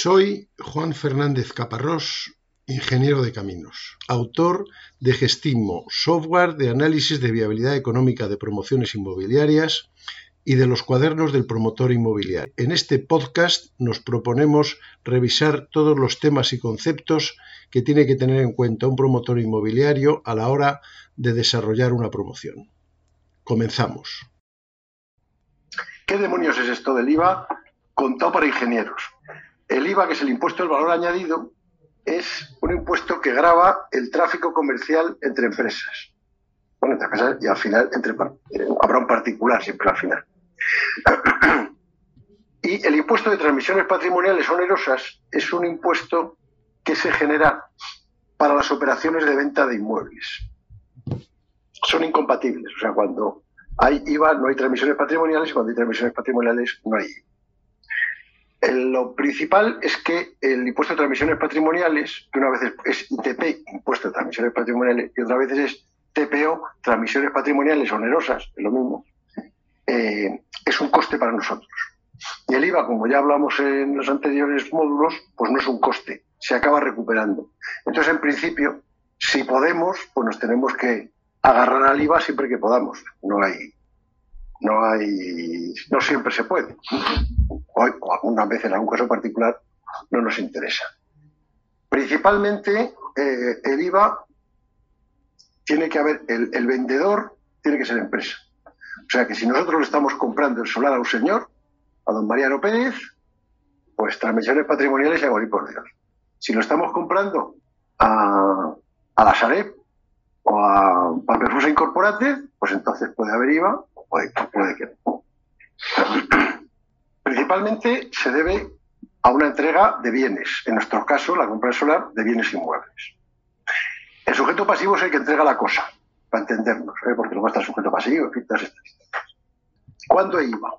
Soy Juan Fernández Caparrós, ingeniero de caminos, autor de Gestimo, software de análisis de viabilidad económica de promociones inmobiliarias y de los cuadernos del promotor inmobiliario. En este podcast nos proponemos revisar todos los temas y conceptos que tiene que tener en cuenta un promotor inmobiliario a la hora de desarrollar una promoción. Comenzamos. ¿Qué demonios es esto del IVA contado para ingenieros? El IVA, que es el impuesto del valor añadido, es un impuesto que grava el tráfico comercial entre empresas. Bueno, entre empresas y al final entre, eh, habrá un particular siempre al final. y el impuesto de transmisiones patrimoniales onerosas es un impuesto que se genera para las operaciones de venta de inmuebles. Son incompatibles. O sea, cuando hay IVA no hay transmisiones patrimoniales y cuando hay transmisiones patrimoniales no hay IVA lo principal es que el impuesto de transmisiones patrimoniales, que una vez es ITP, impuesto de transmisiones patrimoniales, y otra vez es TPO, transmisiones patrimoniales onerosas, es lo mismo, eh, es un coste para nosotros. Y el IVA, como ya hablamos en los anteriores módulos, pues no es un coste, se acaba recuperando. Entonces, en principio, si podemos, pues nos tenemos que agarrar al IVA siempre que podamos. No hay, no hay, no siempre se puede o alguna vez en algún caso particular no nos interesa. Principalmente eh, el IVA tiene que haber, el, vendedor tiene que ser empresa. O sea que si nosotros le estamos comprando el solar a un señor, a don Mariano Pérez, pues transmisiones patrimoniales y a por Dios. Si lo estamos comprando a, a la Sareb o a Paperfusa Incorporate, pues entonces puede haber IVA puede, que no. Principalmente se debe a una entrega de bienes, en nuestro caso la compra solar de bienes inmuebles. El sujeto pasivo es el que entrega la cosa, para entendernos, ¿eh? porque luego está el sujeto pasivo, en estas ¿Cuándo hay IVA?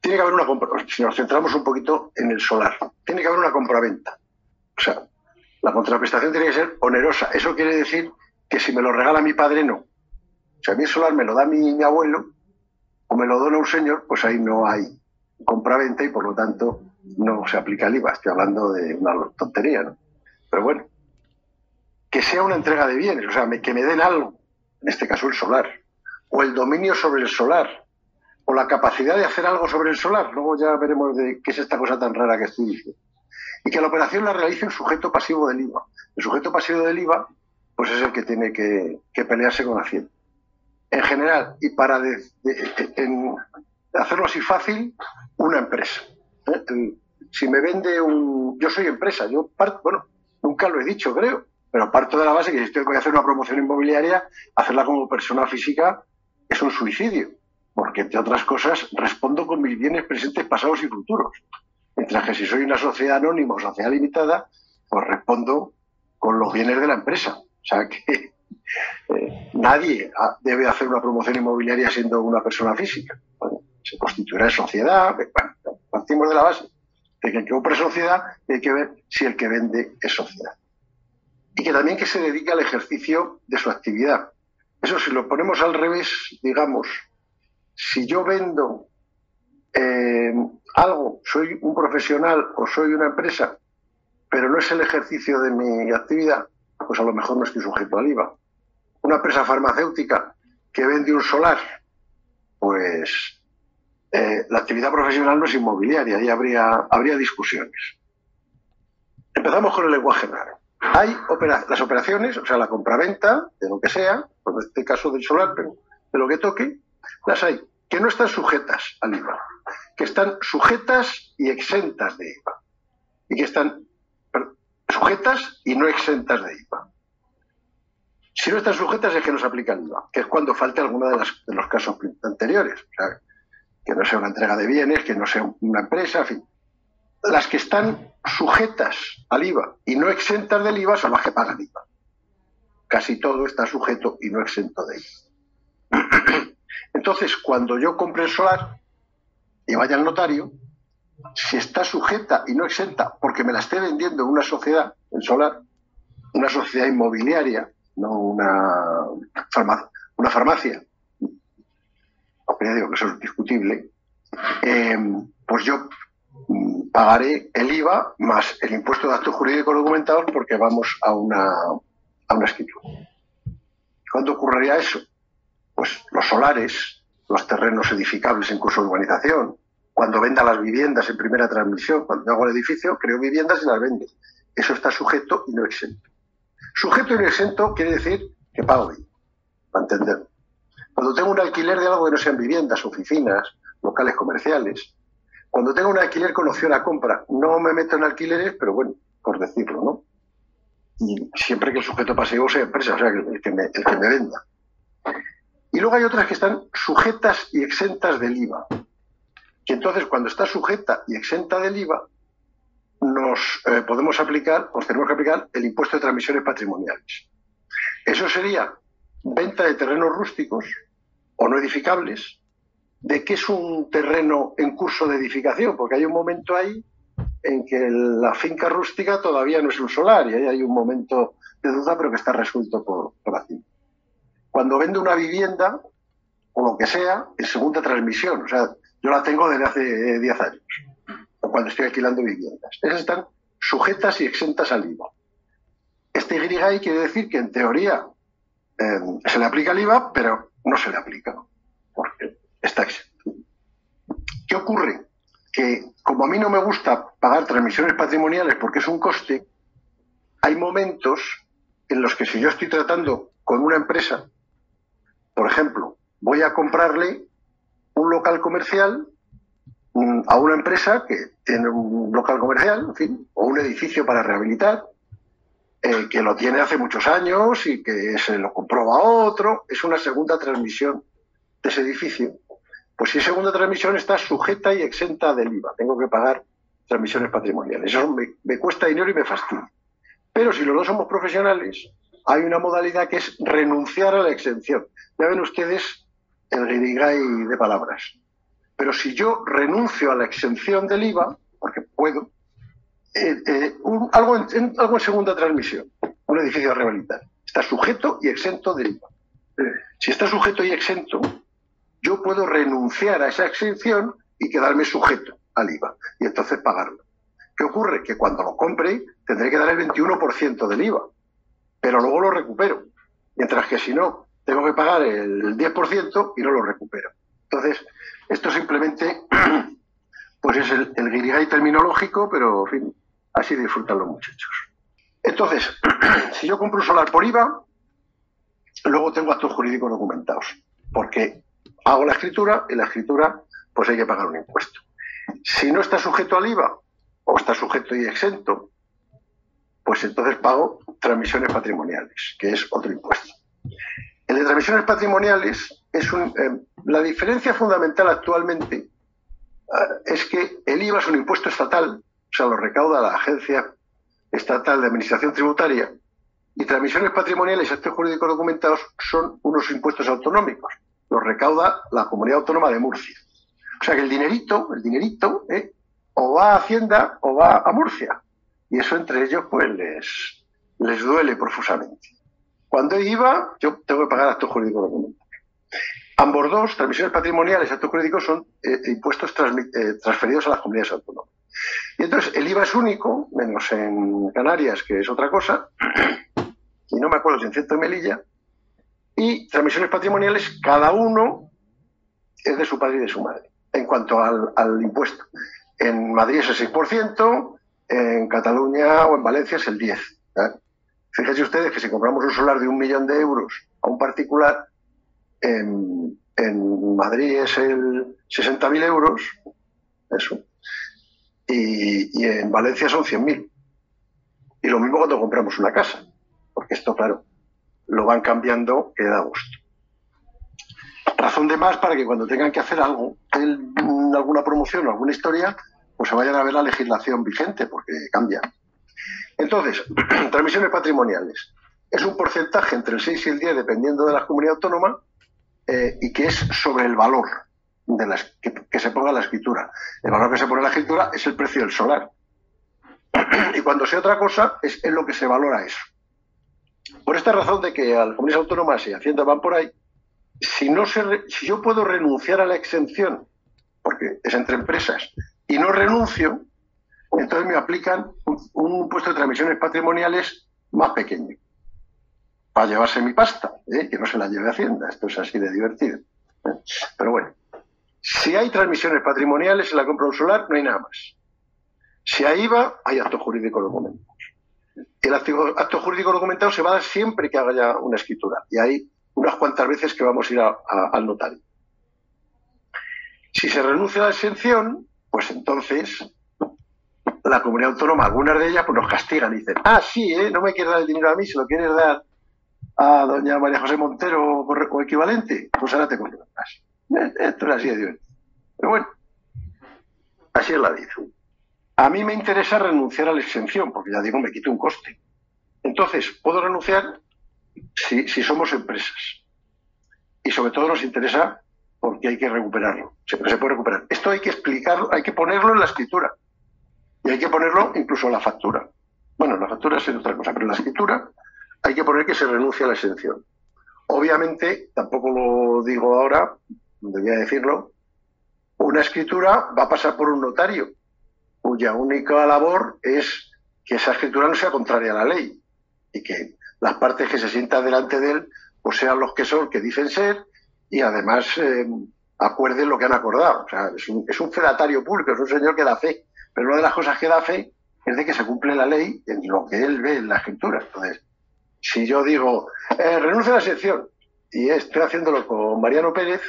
Tiene que haber una compra, si nos centramos un poquito en el solar, tiene que haber una compraventa. O sea, la contraprestación tiene que ser onerosa. Eso quiere decir que si me lo regala mi padre, no. Sea, a mí el solar me lo da mi, abuelo o me lo dona un señor, pues ahí no hay compra-venta y por lo tanto no se aplica el IVA. Estoy hablando de una tontería, ¿no? Pero bueno, que sea una entrega de bienes, o sea, que me den algo, en este caso el solar, o el dominio sobre el solar, o la capacidad de hacer algo sobre el solar. Luego ya veremos de qué es esta cosa tan rara que estoy diciendo. Y que la operación la realice un sujeto pasivo del IVA. El sujeto pasivo del IVA, pues es el que tiene que, pelearse con Hacienda. En general, y para hacerlo así fácil, una empresa. ¿eh? Si me vende un... Yo soy empresa, yo parto, bueno, nunca lo he dicho, creo, pero parto de la base que si estoy voy a hacer una promoción inmobiliaria, hacerla como persona física es un suicidio, porque entre otras cosas respondo con mis bienes presentes, pasados y futuros. Mientras que si soy una sociedad anónima o sociedad limitada, pues respondo con los bienes de la empresa. O sea que nadie debe hacer una promoción inmobiliaria siendo una persona física se constituirá en sociedad. Bueno, partimos de la base de que el que compra sociedad hay que ver si el que vende es sociedad. Y que también que se dedique al ejercicio de su actividad. Eso si lo ponemos al revés, digamos, si yo vendo eh, algo, soy un profesional o soy una empresa, pero no es el ejercicio de mi actividad, pues a lo mejor no estoy sujeto al IVA. Una empresa farmacéutica que vende un solar, pues eh, la actividad profesional no es inmobiliaria y habría, habría discusiones. Empezamos con el lenguaje raro. Hay las operaciones, o sea, la compraventa de lo que sea, pues en este caso del solar, pero de lo que toque, las hay que no están sujetas al IVA, que están sujetas y exentas de IVA, y que están sujetas y no exentas de IVA. Si no están sujetas es que no se aplica el IVA, que es cuando falte alguno de, de los casos anteriores. Que no sea una entrega de bienes, que no sea una empresa, en fin. Las que están sujetas al IVA y no exentas del IVA son las que pagan IVA. Casi todo está sujeto y no exento de IVA. Entonces, cuando yo compre el solar y vaya al notario, si está sujeta y no exenta porque me la esté vendiendo una sociedad, el solar, una sociedad inmobiliaria, no una una farmacia, aunque ya digo que eso es discutible, eh, pues yo mm, pagaré el IVA más el impuesto de actos jurídicos documentados porque vamos a una, a una escritura. ¿Cuándo ocurriría eso? Pues los solares, los terrenos edificables en curso de urbanización, cuando venda las viviendas en primera transmisión, cuando hago el edificio, creo viviendas y las vendo. Eso está sujeto y no exento. Sujeto y no exento quiere decir que pago bien, para entender. Cuando tengo un alquiler de algo que no sean viviendas, oficinas, locales comerciales, cuando tengo un alquiler con opción a compra, no me meto en alquileres, pero bueno, por decirlo, ¿no? Y siempre que el sujeto pasivo sea empresa, o sea, el que me, el que me venda. Y luego hay otras que están sujetas y exentas del IVA. Que entonces, cuando está sujeta y exenta del IVA, nos eh, podemos aplicar, pues tenemos que aplicar el impuesto de transmisiones patrimoniales. Eso sería venta de terrenos rústicos o no edificables. ¿De qué es un terreno en curso de edificación? Porque hay un momento ahí en que la finca rústica todavía no es un solar y ahí hay un momento de duda, pero que está resuelto por, por aquí cuando vendo una vivienda o lo que sea en segunda transmisión. O sea, yo la tengo desde hace 10 años, cuando estoy alquilando viviendas. Esas están sujetas y exentas al IVA. Este Y quiere decir que en teoría em, se le aplica el IVA, pero no se le aplica, porque está exento. ¿Qué ocurre? Que como a mí no me gusta pagar transmisiones patrimoniales porque es un coste, hay momentos en los que si yo estoy tratando con una empresa por ejemplo, voy a comprarle un local comercial a una empresa que tiene un local comercial, en fin, o un edificio para rehabilitar, eh, que lo tiene hace muchos años y que se lo compró a otro, es una segunda transmisión de ese edificio. Pues si segunda transmisión está sujeta y exenta del IVA, tengo que pagar transmisiones patrimoniales. Eso me, me cuesta dinero y me fastidia. Pero si los dos somos profesionales, hay una modalidad que es renunciar a la exención. Ya ven ustedes el guirigay de palabras. Pero si yo renuncio a la exención del IVA, porque puedo, eh, eh, algo, en, algo en segunda transmisión, un edificio a rehabilitar, está sujeto y exento del IVA. Si está sujeto y exento, yo puedo renunciar a esa exención y quedarme sujeto al IVA y entonces pagarlo. ¿Qué ocurre? Que cuando lo compre tendré que dar el 21% del IVA pero luego lo recupero. Mientras que si no, tengo que pagar el 10% y no lo recupero. Entonces, esto simplemente pues es el, el terminológico, pero en fin, así disfrutan los muchachos. Entonces, si yo compro un solar por IVA, luego tengo actos jurídicos documentados, porque hago la escritura y la escritura pues hay que pagar un impuesto. Si no está sujeto al IVA o está sujeto y exento, pues entonces pago transmisiones patrimoniales, que es otro impuesto. El de transmisiones patrimoniales eh, la diferencia fundamental actualmente eh, es que el IVA es un impuesto estatal, o sea, lo recauda la Agencia Estatal de Administración Tributaria, y transmisiones patrimoniales y actos jurídicos documentados son unos impuestos autonómicos, los recauda la Comunidad Autónoma de Murcia. O sea que el dinerito, el dinerito, eh, o va a Hacienda o va a Murcia y eso entre ellos pues les, les duele profusamente. Cuando iba, yo tengo que pagar actos jurídicos documentales. Ambos dos, transmisiones patrimoniales y actos jurídicos, son eh, impuestos eh, transferidos a las comunidades autónomas. Y entonces el IVA es único, menos en Canarias, que es otra cosa, y no me acuerdo si en Centro Melilla, y transmisiones patrimoniales, cada uno es de su padre y de su madre, en cuanto al, al impuesto. En Madrid es el 6%, en Cataluña o en Valencia es el 10. ¿eh? Fíjense ustedes que si compramos un solar de un millón de euros a un particular, en, Madrid es el 60.000 euros, eso, y, en Valencia son 100.000. Y lo mismo cuando compramos una casa, porque esto, claro, lo van cambiando que da gusto. Razón de más para que cuando tengan que hacer algo, alguna promoción o alguna historia, pues se vayan a ver la legislación vigente, porque cambia. Entonces, transmisiones patrimoniales. Es un porcentaje entre el 6 y el 10, dependiendo de la comunidad autónoma, eh, y que es sobre el valor de las, que, se ponga la escritura. El valor que se pone la escritura es el precio del solar. y cuando sea otra cosa, es en lo que se valora eso. Por esta razón de que a las comunidades autónomas y Hacienda van por ahí, si, no se, si yo puedo renunciar a la exención, porque es entre empresas, y no renuncio, entonces me aplican un, impuesto de transmisiones patrimoniales más pequeño para llevarse mi pasta, ¿eh? que no se la lleve Hacienda. Esto es así de divertido. ¿eh? Pero bueno, si hay transmisiones patrimoniales en la compra un solar, no hay nada más. Si hay IVA, hay acto jurídico documentado. El acto, jurídico documentado se va a dar siempre que haga ya una escritura. Y hay unas cuantas veces que vamos a ir al notario. Si se renuncia a la exención, pues entonces la comunidad autónoma, algunas de ellas, pues nos castigan y dicen, ah, sí, ¿eh? no me quieres dar el dinero a mí, se lo quieres dar a doña María José Montero o equivalente, pues ahora te. Eh, esto es así. Pero bueno, así es la vida. A mí me interesa renunciar a la exención, porque ya digo, me quito un coste. Entonces, puedo renunciar si, si somos empresas. Y sobre todo nos interesa porque hay que recuperarlo. Siempre se puede recuperar. Esto hay que explicarlo, hay que ponerlo en la escritura. Y hay que ponerlo incluso en la factura. Bueno, la factura es otra cosa, pero en la escritura hay que poner que se renuncia a la exención. Obviamente, tampoco lo digo ahora, debía decirlo, una escritura va a pasar por un notario, cuya única labor es que esa escritura no sea contraria a la ley y que las partes que se sientan delante de él pues sean los que son, que dicen ser, y además eh, acuerden lo que han acordado. O sea, es un, es un fedatario público, es un señor que da fe. Pero una de las cosas que da fe es de que se cumple la ley en lo que él ve en la escritura. Entonces, si yo digo, eh, renuncio a la exención y estoy haciéndolo con Mariano Pérez,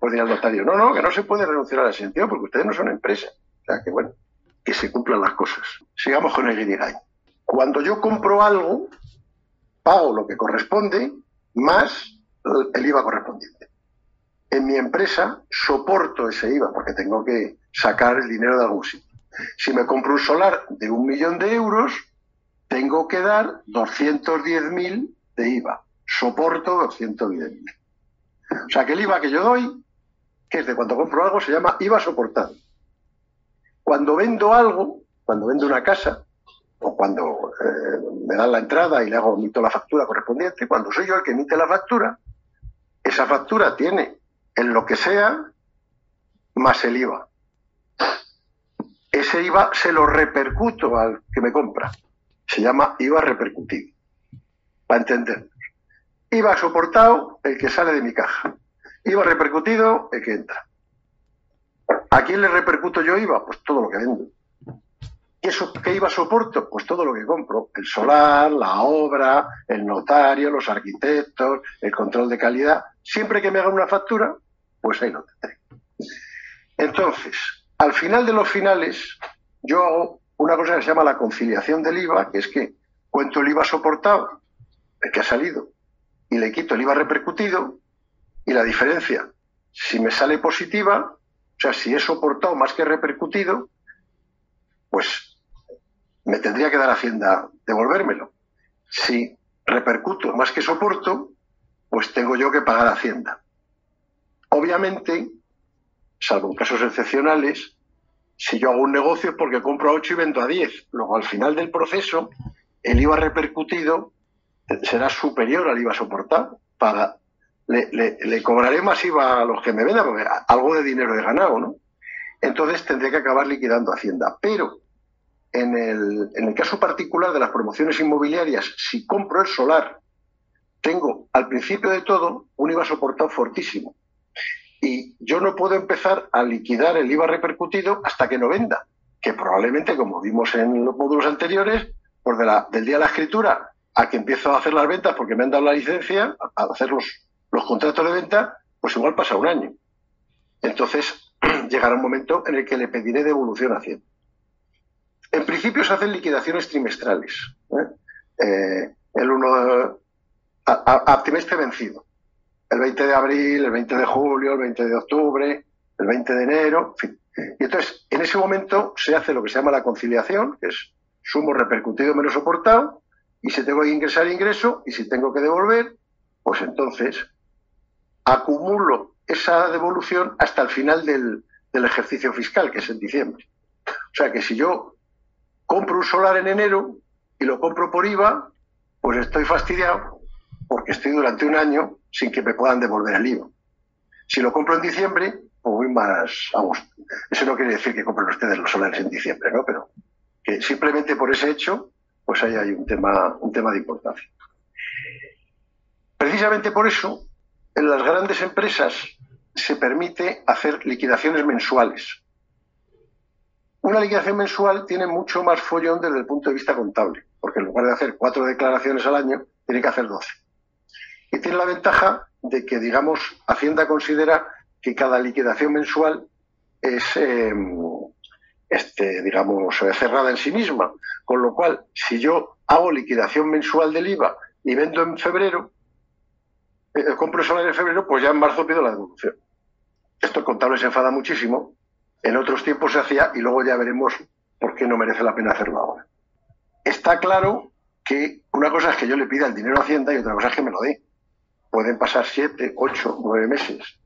pues dirá el notario, no, no, que no se puede renunciar a la exención porque ustedes no son empresa. O sea, que bueno, que se cumplan las cosas. Sigamos con el Guirigay. Cuando yo compro algo, pago lo que corresponde más el IVA correspondiente. En mi empresa soporto ese IVA porque tengo que sacar el dinero de algún sitio. Si me compro un solar de un millón de euros, tengo que dar 210.000 de IVA. Soporto 210.000. O sea que el IVA que yo doy, que es de cuando compro algo, se llama IVA soportado. Cuando vendo algo, cuando vendo una casa, o cuando eh, me dan la entrada y le hago emito la factura correspondiente, cuando soy yo el que emite la factura, esa factura tiene en lo que sea más el IVA ese IVA se lo repercuto al que me compra. Se llama IVA repercutido. Para entender. IVA soportado, el que sale de mi caja. IVA repercutido, el que entra. ¿A quién le repercuto yo IVA? Pues todo lo que vendo. ¿Qué, ¿Qué IVA soporto? Pues todo lo que compro. El solar, la obra, el notario, los arquitectos, el control de calidad. Siempre que me haga una factura, pues ahí lo tendré. Entonces, al final de los finales, yo hago una cosa que se llama la conciliación del IVA, que es que cuento el IVA soportado, el que ha salido, y le quito el IVA repercutido, y la diferencia, si me sale positiva, o sea, si he soportado más que repercutido, pues me tendría que dar Hacienda devolvérmelo. Si repercuto más que soporto, pues tengo yo que pagar Hacienda. Obviamente, salvo en casos excepcionales, si yo hago un negocio es porque compro a 8 y vendo a 10. Luego, al final del proceso, el IVA repercutido será superior al IVA soportado. Para, le, cobraré más IVA a los que me vendan, porque algo de dinero he ganado, ¿no? Entonces tendré que acabar liquidando Hacienda. Pero en el, en el caso particular de las promociones inmobiliarias, si compro el solar, tengo al principio de todo un IVA soportado fortísimo y yo no puedo empezar a liquidar el IVA repercutido hasta que no venda, que probablemente, como vimos en los módulos anteriores, por del día de la escritura a que empiezo a hacer las ventas porque me han dado la licencia, a hacer los, los contratos de venta, pues igual pasa un año. Entonces llegará un momento en el que le pediré devolución a Hacienda. En principio se hacen liquidaciones trimestrales. ¿eh? Eh, el uno a, a trimestre vencido el 20 de abril, el 20 de julio, el 20 de octubre, el 20 de enero, en fin. Y entonces, en ese momento se hace lo que se llama la conciliación, que es sumo repercutido menos soportado, y si tengo que ingresar ingreso, y si tengo que devolver, pues entonces acumulo esa devolución hasta el final del, del ejercicio fiscal, que es en diciembre. O sea que si yo compro un solar en enero y lo compro por IVA, pues estoy fastidiado porque estoy durante un año sin que me puedan devolver el IVA. Si lo compro en diciembre, muy más a gusto. Eso no quiere decir que compren ustedes los solares en diciembre, ¿no? Pero que simplemente por ese hecho, pues ahí hay un tema, un tema de importancia. Precisamente por eso, en las grandes empresas se permite hacer liquidaciones mensuales. Una liquidación mensual tiene mucho más follón desde el punto de vista contable, porque en lugar de hacer cuatro declaraciones al año, tiene que hacer doce. Y tiene la ventaja de que, digamos, Hacienda considera que cada liquidación mensual es, em, este, digamos, cerrada en sí misma. Con lo cual, si yo hago liquidación mensual del IVA y vendo en febrero, eh, compro solar en febrero, pues ya en marzo pido la devolución. Esto el contable se enfada muchísimo. En otros tiempos se hacía y luego ya veremos por qué no merece la pena hacerlo ahora. Está claro que una cosa es que yo le pida el dinero a Hacienda y otra cosa es que me lo dé. Pueden pasar siete, ocho, nueve meses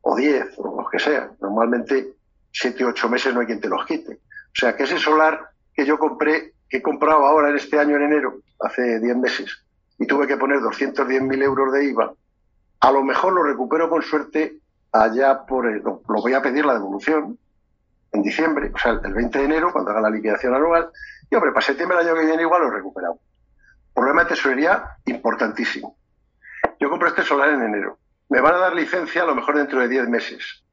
o diez o lo que sea. Normalmente siete, ocho meses no hay quien te los quite. O sea que ese solar que yo compré, que he comprado ahora en este año en enero, hace diez meses, y tuve que poner 210.000 euros de IVA, a lo mejor lo recupero con suerte allá por el, lo, voy a pedir la devolución en diciembre, o sea, el 20 de enero, cuando haga la liquidación anual, y hombre, para septiembre del año que viene igual lo he recuperado. Problema de tesorería importantísimo. Yo compré este solar en enero. Me van a dar licencia a lo mejor dentro de 10 meses.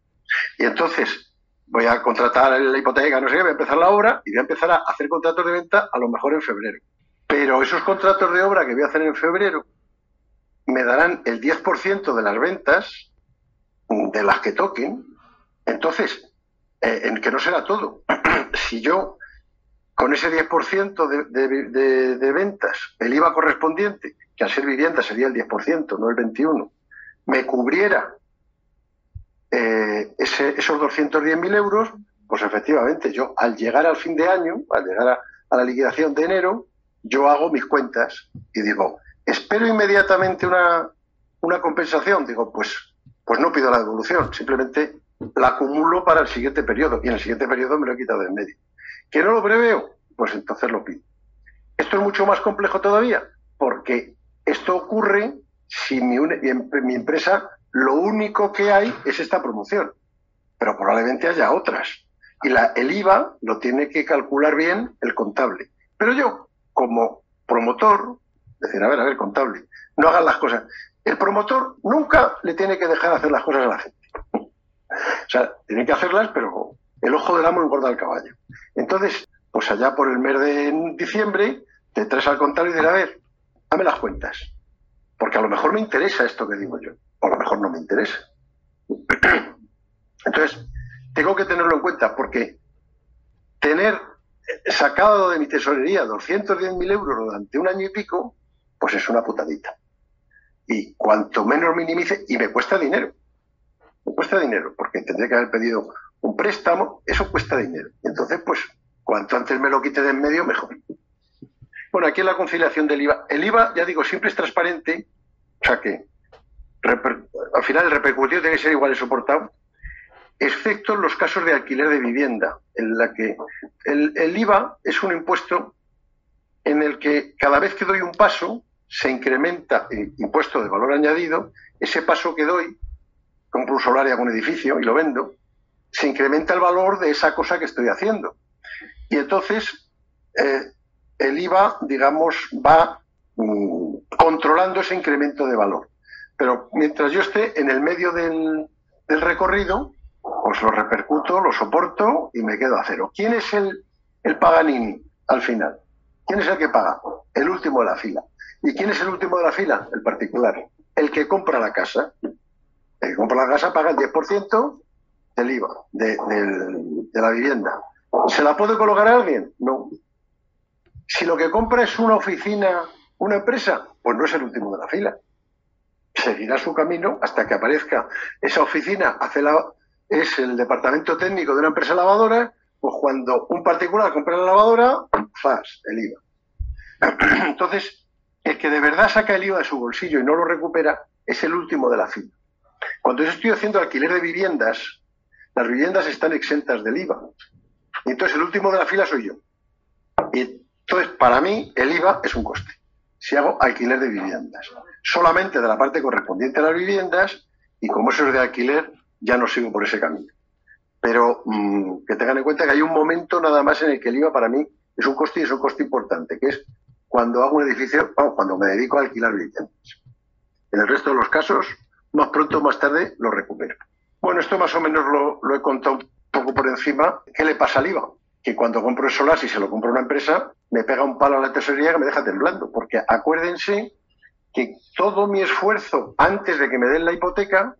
Y entonces voy a contratar la hipoteca, no sé qué, voy a empezar la obra y voy a empezar a hacer contratos de venta a lo mejor en febrero. Pero esos contratos de obra que voy a hacer en febrero me darán el 10% de las ventas de las que toquen. Entonces, eh, en que no será todo. si yo, con ese 10% de, de, ventas, el IVA correspondiente, que al ser vivienda sería el 10%, no el 21%, me cubriera eh, ese, esos 210.000 euros, pues efectivamente yo al llegar al fin de año, al llegar a, la liquidación de enero, yo hago mis cuentas y digo, espero inmediatamente una, una compensación. Digo, pues, pues no pido la devolución, simplemente la acumulo para el siguiente periodo y en el siguiente periodo me lo he quitado de en medio. ¿Que no lo preveo? Pues entonces lo pido. Esto es mucho más complejo todavía, porque esto ocurre si mi, mi empresa lo único que hay es esta promoción, pero probablemente haya otras. Y la, el IVA lo tiene que calcular bien el contable. Pero yo, como promotor, decir, a ver, a ver, contable, no hagan las cosas. El promotor nunca le tiene que dejar hacer las cosas a la gente. o sea, tiene que hacerlas, pero el ojo del amo engorda al caballo. Entonces, pues allá por el mes de diciembre, te traes al contable y dirás, a ver, dame las cuentas. Porque a lo mejor me interesa esto que digo yo a lo mejor no me interesa. Entonces, tengo que tenerlo en cuenta porque tener sacado de mi tesorería 210.000 euros durante un año y pico, pues es una putadita. Y cuanto menos minimice, y me cuesta dinero. Me cuesta dinero, porque tendré que haber pedido un préstamo, eso cuesta dinero. Entonces, pues, cuanto antes me lo quite de en medio, mejor. Bueno, aquí es la conciliación del IVA. El IVA, ya digo, siempre es transparente, o sea que al final el repercutido tiene que ser igual y soportado, excepto en los casos de alquiler de vivienda, en la que el, IVA es un impuesto en el que cada vez que doy un paso se incrementa el impuesto de valor añadido, ese paso que doy, compro un solar y hago un edificio y lo vendo, se incrementa el valor de esa cosa que estoy haciendo. Y entonces eh, el IVA, digamos, va mm, controlando ese incremento de valor. Pero mientras yo esté en el medio del, recorrido, pues lo repercuto, lo soporto y me quedo a cero. ¿Quién es el, el Paganini al final? ¿Quién es el que paga? El último de la fila. ¿Y quién es el último de la fila? El particular. El que compra la casa. El que compra la casa paga el 10% del IVA, de, de la vivienda. ¿Se la puede colocar a alguien? No. Si lo que compra es una oficina, una empresa, pues no es el último de la fila seguirá su camino hasta que aparezca esa oficina, hace la, es el departamento técnico de una empresa lavadora, pues cuando un particular compra la lavadora, ¡fas! el IVA. Entonces, el que de verdad saca el IVA de su bolsillo y no lo recupera es el último de la fila. Cuando yo estoy haciendo alquiler de viviendas, las viviendas están exentas del IVA. Y entonces el último de la fila soy yo. Y entonces, para mí, el IVA es un coste si hago alquiler de viviendas. Solamente de la parte correspondiente a las viviendas y como eso es de alquiler, ya no sigo por ese camino. Pero mm, que tengan en cuenta que hay un momento nada más en el que el IVA para mí es un coste y es un coste importante, que es cuando hago un edificio, cuando me dedico a alquilar viviendas. En el resto de los casos, más pronto o más tarde lo recupero. Bueno, esto más o menos lo, lo he contado un poco por encima. ¿Qué le pasa al IVA? Que cuando compro el solar, si se lo compro a una empresa, me pega un palo a la tesorería que me deja temblando. Porque acuérdense que todo mi esfuerzo antes de que me den la hipoteca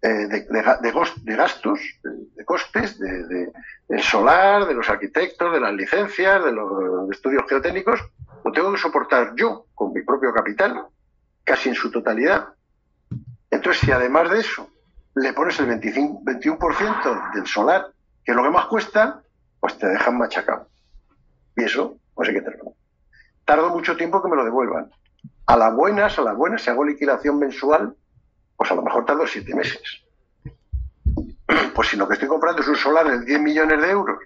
eh, de, de, gastos, de, costes, de, del solar, de los arquitectos, de las licencias, de los estudios geotécnicos, lo tengo que soportar yo con mi propio capital, casi en su totalidad. Entonces, si además de eso le pones el 25, 21% del solar, que es lo que más cuesta, pues te dejan machacado. Y eso, pues hay que tenerlo. Tardo mucho tiempo que me lo devuelvan. A las buenas, a las buenas, si hago liquidación mensual, pues a lo mejor tardo siete meses. Pues si lo que estoy comprando es un solar de 10 millones de euros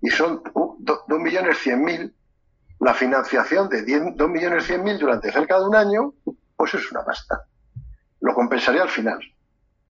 y son 2 millones 100 mil, la financiación de 2 millones 100 mil durante cerca de un año, pues es una pasta. Lo compensaría al final.